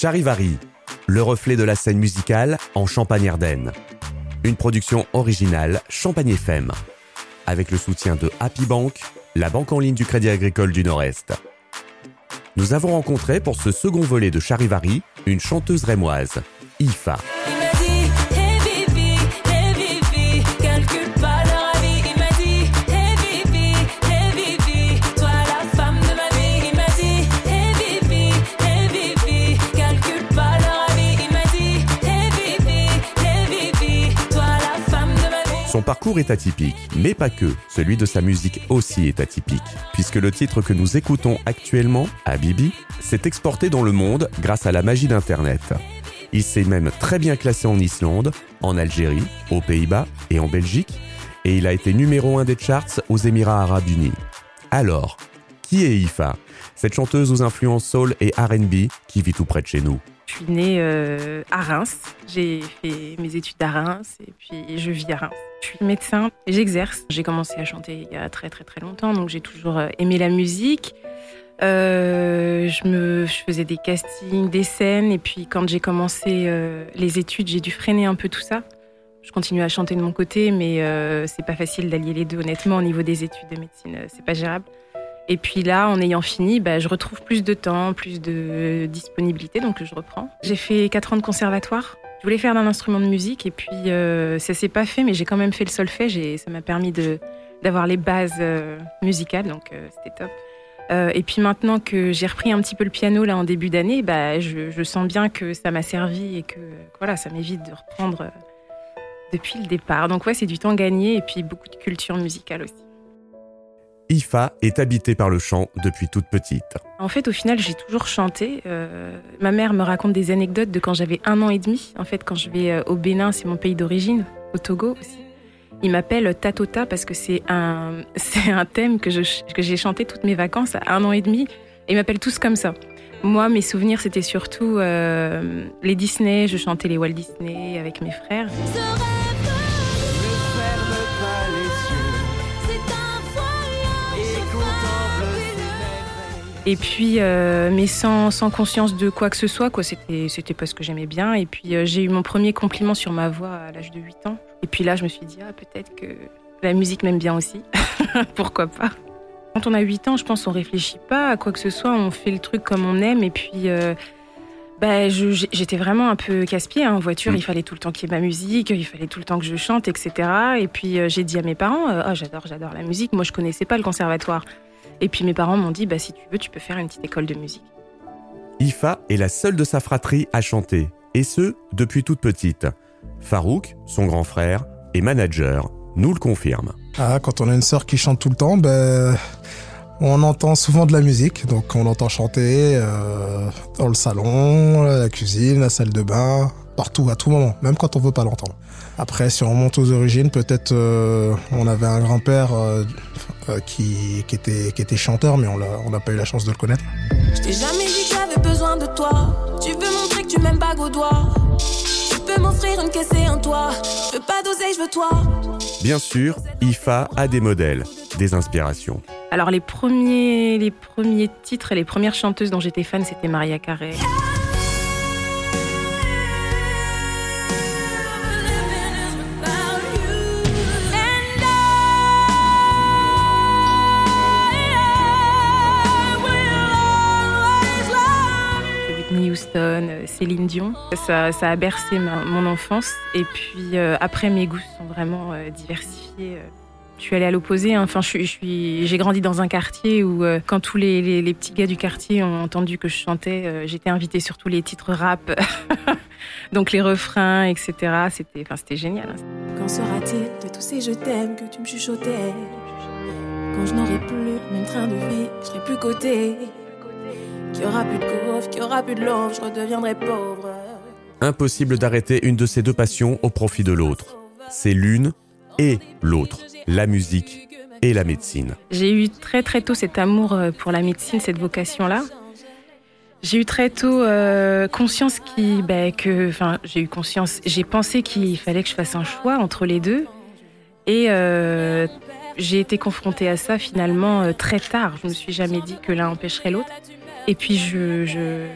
Charivari, le reflet de la scène musicale en Champagne-Ardenne. Une production originale Champagne FM, avec le soutien de Happy Bank, la banque en ligne du Crédit Agricole du Nord-Est. Nous avons rencontré pour ce second volet de Charivari une chanteuse rémoise, Ifa. Son parcours est atypique, mais pas que. Celui de sa musique aussi est atypique, puisque le titre que nous écoutons actuellement, Habibi, s'est exporté dans le monde grâce à la magie d'Internet. Il s'est même très bien classé en Islande, en Algérie, aux Pays-Bas et en Belgique, et il a été numéro un des charts aux Émirats arabes unis. Alors, qui est Ifa? Cette chanteuse aux influences soul et RB qui vit tout près de chez nous. Je suis née euh, à Reims. J'ai fait mes études à Reims et puis je vis à Reims. Je suis médecin et j'exerce. J'ai commencé à chanter il y a très très très longtemps, donc j'ai toujours euh, aimé la musique. Euh, je, faisais des castings, des scènes, et puis quand j'ai commencé les études, j'ai dû freiner un peu tout ça. Je continue à chanter de mon côté, mais c'est pas facile d'allier les deux. Honnêtement, au niveau des études de médecine, c'est pas gérable. Et puis là, en ayant fini, bah, je retrouve plus de temps, plus de disponibilité, donc je reprends. J'ai fait 4 ans de conservatoire. Je voulais faire d'un instrument de musique et puis euh, ça s'est pas fait, mais j'ai quand même fait le solfège et ça m'a permis d'avoir les bases euh, musicales, donc euh, c'était top. Euh, et puis maintenant que j'ai repris un petit peu le piano là en début d'année, bah, je, je, sens bien que ça m'a servi et que voilà, ça m'évite de reprendre depuis le départ. Donc ouais, c'est du temps gagné et puis beaucoup de culture musicale aussi. Ifa est habitée par le chant depuis toute petite. En fait, au final, j'ai toujours chanté. Euh, ma mère me raconte des anecdotes de quand j'avais un an et demi. En fait, quand je vais euh, au Bénin, c'est mon pays d'origine, au Togo aussi. Il m'appelle Tatota parce que c'est un, c'est un thème que, je, que j'ai chanté toutes mes vacances à un an et demi. Et ils m'appellent tous comme ça. Moi, mes souvenirs, c'était surtout euh, les Disney. Je chantais les Walt Disney avec mes frères. Et puis, euh, mais sans, sans, conscience de quoi que ce soit, quoi. C'était, c'était pas ce que j'aimais bien. Et puis, euh, j'ai eu mon premier compliment sur ma voix à l'âge de 8 ans. Et puis là, je me suis dit, ah, peut-être que la musique m'aime bien aussi. Pourquoi pas? Quand on a 8 ans, je pense on réfléchit pas à quoi que ce soit. On fait le truc comme on aime. Et puis, euh, bah, j'étais vraiment un peu casse-pied. Hein. En voiture, il fallait tout le temps qu'il y ait ma musique, il fallait tout le temps que je chante, etc. Et puis, j'ai dit à mes parents, ah, j'adore, j'adore la musique. Moi, je connaissais pas le conservatoire. Et puis mes parents m'ont dit, bah, si tu veux, tu peux faire une petite école de musique. Ifa est la seule de sa fratrie à chanter, et ce, depuis toute petite. Farouk, son grand frère, et manager, nous le confirme. Ah, quand on a une sœur qui chante tout le temps, ben, on entend souvent de la musique. Donc on entend chanter euh, dans le salon, la cuisine, la salle de bain, partout, à tout moment, même quand on veut pas l'entendre. Après, si on remonte aux origines, peut-être euh, on avait un grand-père euh, euh, qui, qui, était, qui était chanteur, mais on n'a pas eu la chance de le connaître. Je t'ai jamais dit que j'avais besoin de toi. Tu veux montrer que tu m'aimes pas au doigt. Tu peux m'offrir une caisse et un toit. Je veux pas d'oseille, je veux toi. Bien sûr, IFA a des modèles, des inspirations. Alors les premiers, les premiers titres et les premières chanteuses dont j'étais fan, c'était Maria Carey. Houston, Céline Dion. Ça, a bercé mon enfance. Et puis euh, après, mes goûts sont vraiment euh, diversifiés. Je suis allée à l'opposé. Hein. Enfin, je suis, j'ai grandi dans un quartier où, quand tous les, petits gars du quartier ont entendu que je chantais, j'étais invitée sur tous les titres rap, donc les refrains, etc. C'était, enfin, c'était génial. Hein. Quand sera-t-il de tous ces je t'aime que tu me chuchotais? Quand je n'aurai plus même train de vie, je serai plus côté. Qu'il aura plus de qu'il aura plus de l'or, je redeviendrai pauvre. Impossible d'arrêter une de ces deux passions au profit de l'autre. C'est l'une et l'autre, la musique et la médecine. J'ai eu très très tôt cet amour euh, pour la médecine, cette vocation-là. J'ai eu très tôt euh, conscience qui, bah, que, enfin, j'ai eu conscience, j'ai pensé qu'il fallait que je fasse un choix entre les deux, et euh, j'ai été confrontée à ça finalement très tard. Je me suis jamais dit que l'un empêcherait l'autre. Et puis, je,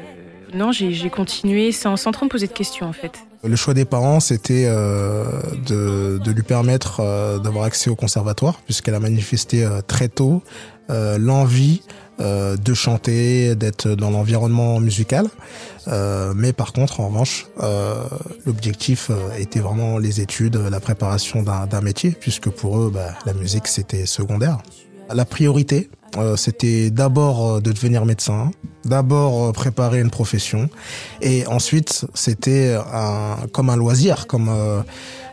non, j'ai continué sans, sans trop me poser de questions en fait. Le choix des parents, c'était euh, de, de, lui permettre euh, d'avoir accès au conservatoire, puisqu'elle a manifesté euh, très tôt l'envie de chanter, d'être dans l'environnement musical. mais par contre, en revanche, l'objectif était vraiment les études, la préparation d'un métier, puisque pour eux, bah, la musique, c'était secondaire. La priorité, euh, c'était d'abord euh, de devenir médecin, d'abord euh, préparer une profession, et ensuite c'était un, comme un loisir, comme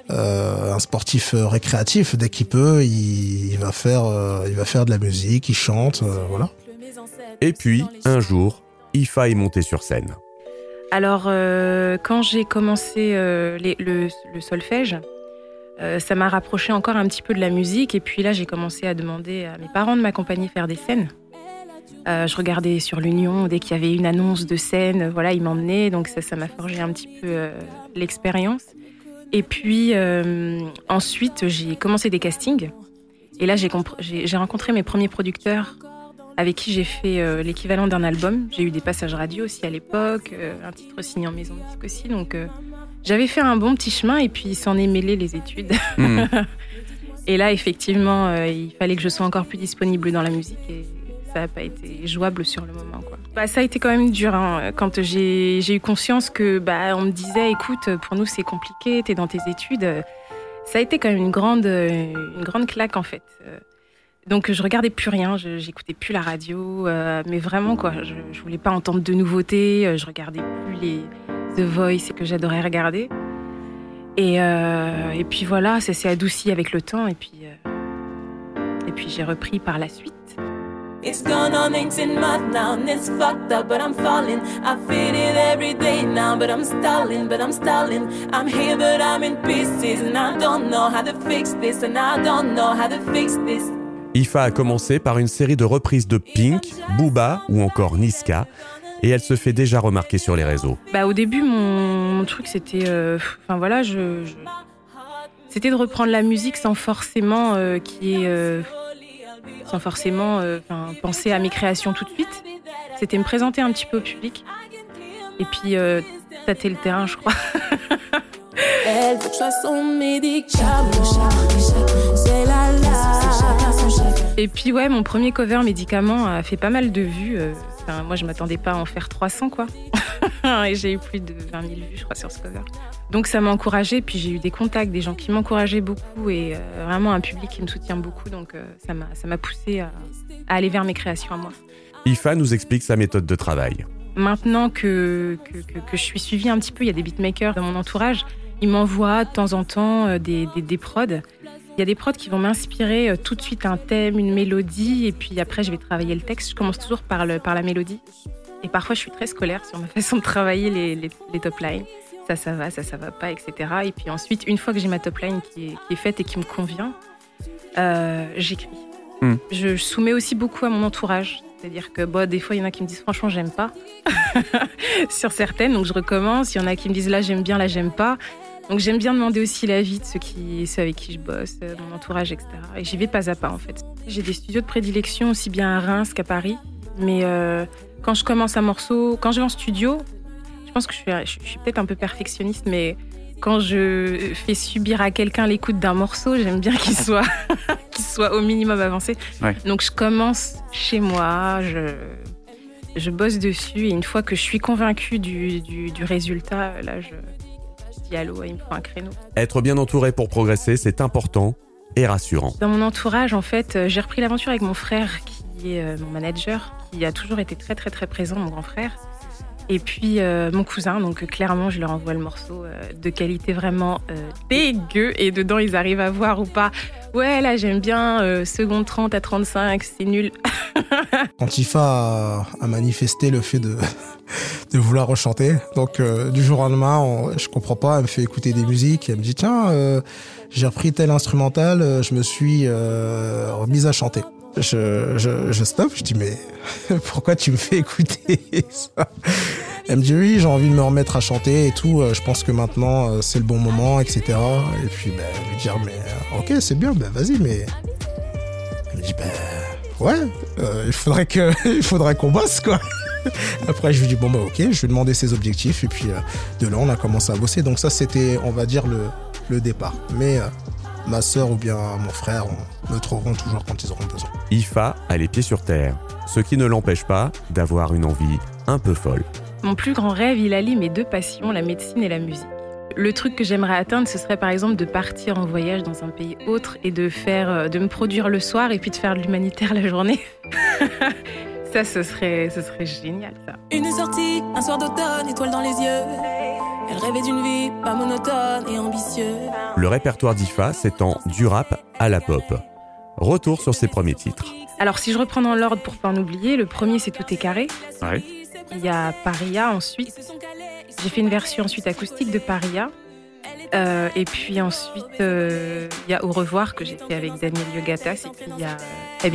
un sportif récréatif. Dès qu'il peut, il, va faire, il va faire de la musique, il chante, voilà. Et puis un jour, Ifa est monté sur scène. Alors quand j'ai commencé le solfège, euh, ça m'a rapproché encore un petit peu de la musique. Et puis là, j'ai commencé à demander à mes parents de m'accompagner faire des scènes. Euh, je regardais sur l'Union dès qu'il y avait une annonce de scène, voilà, ils m'emmenaient. Donc ça, m'a forgé un petit peu euh, l'expérience. Et puis ensuite, j'ai commencé des castings. Et là, j'ai rencontré mes premiers producteurs avec qui j'ai fait l'équivalent d'un album. J'ai eu des passages radio aussi à l'époque, un titre signé en maison de disque aussi. Donc j'avais fait un bon petit chemin et puis s'en est mêlé les études. Hmm. et là, effectivement, euh, il fallait que je sois encore plus disponible dans la musique et ça n'a pas été jouable sur le moment. Quoi. Bah, ça a été quand même dur hein, quand j'ai eu conscience que bah, on me disait écoute, pour nous c'est compliqué, t'es dans tes études. Ça a été quand même une grande, une grande claque en fait. Donc je regardais plus rien, j'écoutais plus la radio, euh, mais vraiment quoi, je, je voulais pas entendre de nouveautés, je regardais plus les, The Voice que j'adorais regarder. Et, euh, et, puis voilà, ça s'est adouci avec le temps et puis, euh, et puis j'ai repris par la suite. It's gone on 18 months now, and it's fucked up, but I'm falling. I feel it every day now, but I'm stalling, but I'm stalling. I'm here, but I'm in pieces, and I don't know how to fix this, and I don't know how to fix this. IFA a commencé par une série de reprises de Pink, Booba ou encore Niska, et elle se fait déjà remarquer sur les réseaux. Bah, au début, mon, truc, c'était. Euh, enfin voilà, je, c'était de reprendre la musique sans forcément euh, qui est. Euh, sans forcément penser à mes créations tout de suite. C'était me présenter un petit peu au public. Et puis tâter le terrain, je crois. Et puis ouais, mon premier cover médicament a fait pas mal de vues moi, je m'attendais pas à en faire 300, quoi. et j'ai eu plus de 20 000 vues, je crois, sur ce cover. Donc ça m'a encouragée, puis j'ai eu des contacts, des gens qui m'encourageaient beaucoup et euh, vraiment un public qui me soutient beaucoup. Donc euh, ça m'a poussé à, aller vers mes créations à moi. IFA nous explique sa méthode de travail. Maintenant que, que, que, je suis suivie un petit peu, il y a des beatmakers dans mon entourage, ils m'envoient de temps en temps euh, des, des, des prods. Il y a des prods qui vont m'inspirer euh, tout de suite un thème, une mélodie, et puis après je vais travailler le texte. Je commence toujours par, le, par la mélodie. Et parfois je suis très scolaire sur ma façon de travailler les, les, top lines. Ça, ça va, ça, ça va pas, etc. Et puis ensuite, une fois que j'ai ma top line qui est, qui est, faite et qui me convient, euh, j'écris. Hmm. Je, soumets aussi beaucoup à mon entourage. C'est-à-dire que bon, des fois, il y en a qui me disent franchement, j'aime pas. sur certaines, donc je recommence. Il y en a qui me disent là, j'aime bien, là, j'aime pas. Donc j'aime bien demander aussi l'avis de ceux, qui, ceux avec qui je bosse, euh, mon entourage, etc. Et j'y vais pas à pas en fait. J'ai des studios de prédilection aussi bien à Reims qu'à Paris. Mais euh, quand je commence un morceau, quand je vais en studio, je pense que je suis, je suis peut-être un peu perfectionniste, mais quand je fais subir à quelqu'un l'écoute d'un morceau, j'aime bien qu'il soit, qu'il soit au minimum avancé. Donc je commence chez moi, je, je bosse dessus et une fois que je suis convaincue du, du, du résultat, là je, il me faut un créneau. Être bien entouré pour progresser, c'est important et rassurant. Dans mon entourage, en fait, euh, j'ai repris l'aventure avec mon frère, qui est euh, mon manager, qui a toujours été très très très présent, mon grand frère. Et puis euh, mon cousin, donc clairement, je leur envoie le morceau de qualité vraiment dégueu. Et dedans, ils arrivent à voir ou pas. Ouais, là, j'aime bien seconde 30 à 35, c'est nul. Quand Ifa a manifesté le fait de, vouloir rechanter. Donc euh, du jour au lendemain, je comprends pas, elle me fait écouter des musiques, elle me dit tiens, euh, j'ai repris tel instrumental, euh, je me suis remise à chanter. Je, stoppe, je dis mais pourquoi tu me fais écouter Elle me dit oui, j'ai envie de me remettre à chanter et tout. Je pense que maintenant c'est le bon moment, etc. Et puis ben, lui dire mais ok c'est bien, ben vas-y mais. Elle me dit ben ouais, il faudrait que il qu'on bosse quoi. Après, je lui dis, bon, bah, ok, je lui ai demandé ses objectifs. Et puis, euh, de là, on a commencé à bosser. Donc, ça, c'était, on va dire, le, le départ. Mais euh, ma sœur ou bien mon frère me trouveront toujours quand ils auront besoin. IFA a les pieds sur terre, ce qui ne l'empêche pas d'avoir une envie un peu folle. Mon plus grand rêve, il allie mes deux passions, la médecine et la musique. Le truc que j'aimerais atteindre, ce serait par exemple de partir en voyage dans un pays autre et de faire, euh, de me produire le soir et puis de faire de l'humanitaire la journée. ça, ce serait, ce serait génial, ça. Une sortie, un soir d'automne, étoile dans les yeux. Elle rêvait d'une vie pas monotone et ambitieuse. Le répertoire d'IFA s'étend du rap à la pop. Retour sur ses premiers titres. Alors, si je reprends dans l'ordre pour pas en oublier, le premier c'est Tout est carré. Ouais. Il y a Paria ensuite. J'ai fait une version ensuite acoustique de Paria. Euh, et puis ensuite, euh, il y a Au revoir que j'ai fait avec Daniel Yogatas. Et puis il y a euh,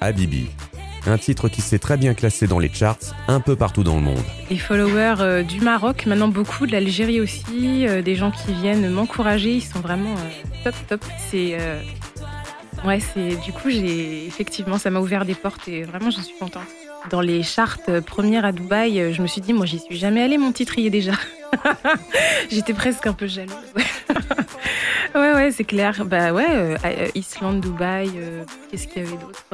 Habibi. Un titre qui s'est très bien classé dans les charts un peu partout dans le monde. Les followers euh, du Maroc, maintenant beaucoup, de l'Algérie aussi, euh, des gens qui viennent m'encourager, ils sont vraiment euh, top, top. C'est. ouais, c'est. Du coup, j'ai. Effectivement, ça m'a ouvert des portes et vraiment, j'en suis contente. Dans les charts premières à Dubaï, je me suis dit, moi, j'y suis jamais allée, mon titre y est déjà. J'étais presque un peu jalouse. Ouais, ouais, c'est clair. Bah ouais, Islande, Dubaï, qu'est-ce qu'il y avait d'autre?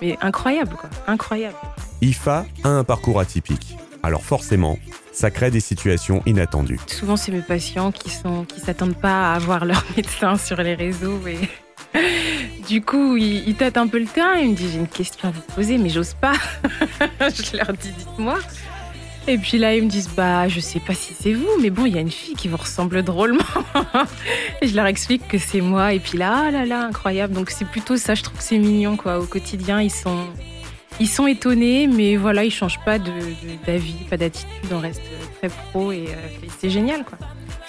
Mais incroyable, quoi. Incroyable. IFA a un parcours atypique. Alors forcément, ça crée des situations inattendues. Souvent, c'est mes patients qui sont qui s'attendent pas à voir leur médecin sur les réseaux et du coup, ils, ils tâtent un peu le terrain. Ils me disent j'ai une question à vous poser, mais j'ose pas. je leur dis dites-moi. Et puis là, ils me disent bah je sais pas si c'est vous, mais bon, il y a une fille qui vous ressemble drôlement. et je leur explique que c'est moi. Et puis là, ah là là, incroyable. Donc c'est plutôt ça. Je trouve que c'est mignon quoi. Au quotidien, ils sont ils sont étonnés, mais voilà, ils changent pas de- de- d'avis, pas d'attitude. On reste très pro euh, et c'est génial quoi.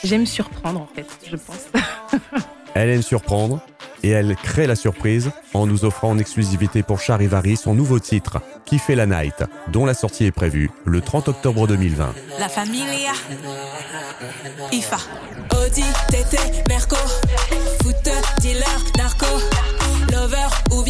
J'aime surprendre en fait, je pense. Elle aime surprendre et elle crée la surprise en nous offrant en exclusivité pour Charivari son nouveau titre, Qui la night, dont la sortie est prévue le 30 octobre 2020. La familia. IFA. Audi, TT, Merco. Foot, dealer, narco. Lover ou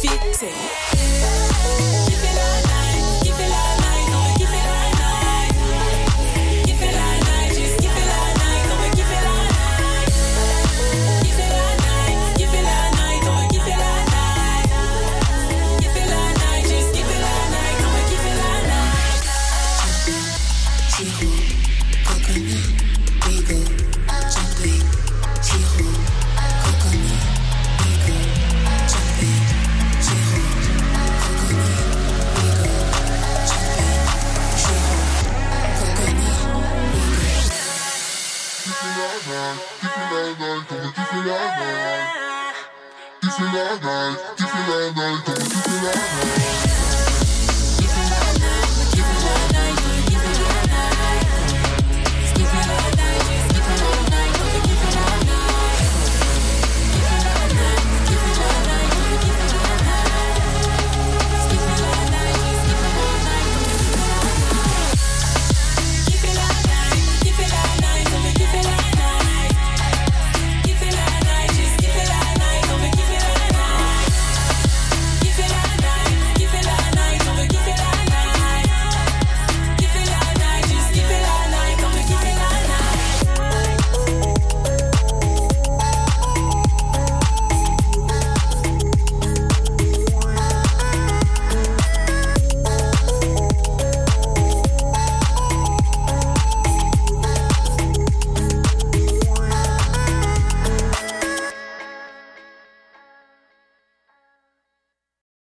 showcase est fixé. Qui fait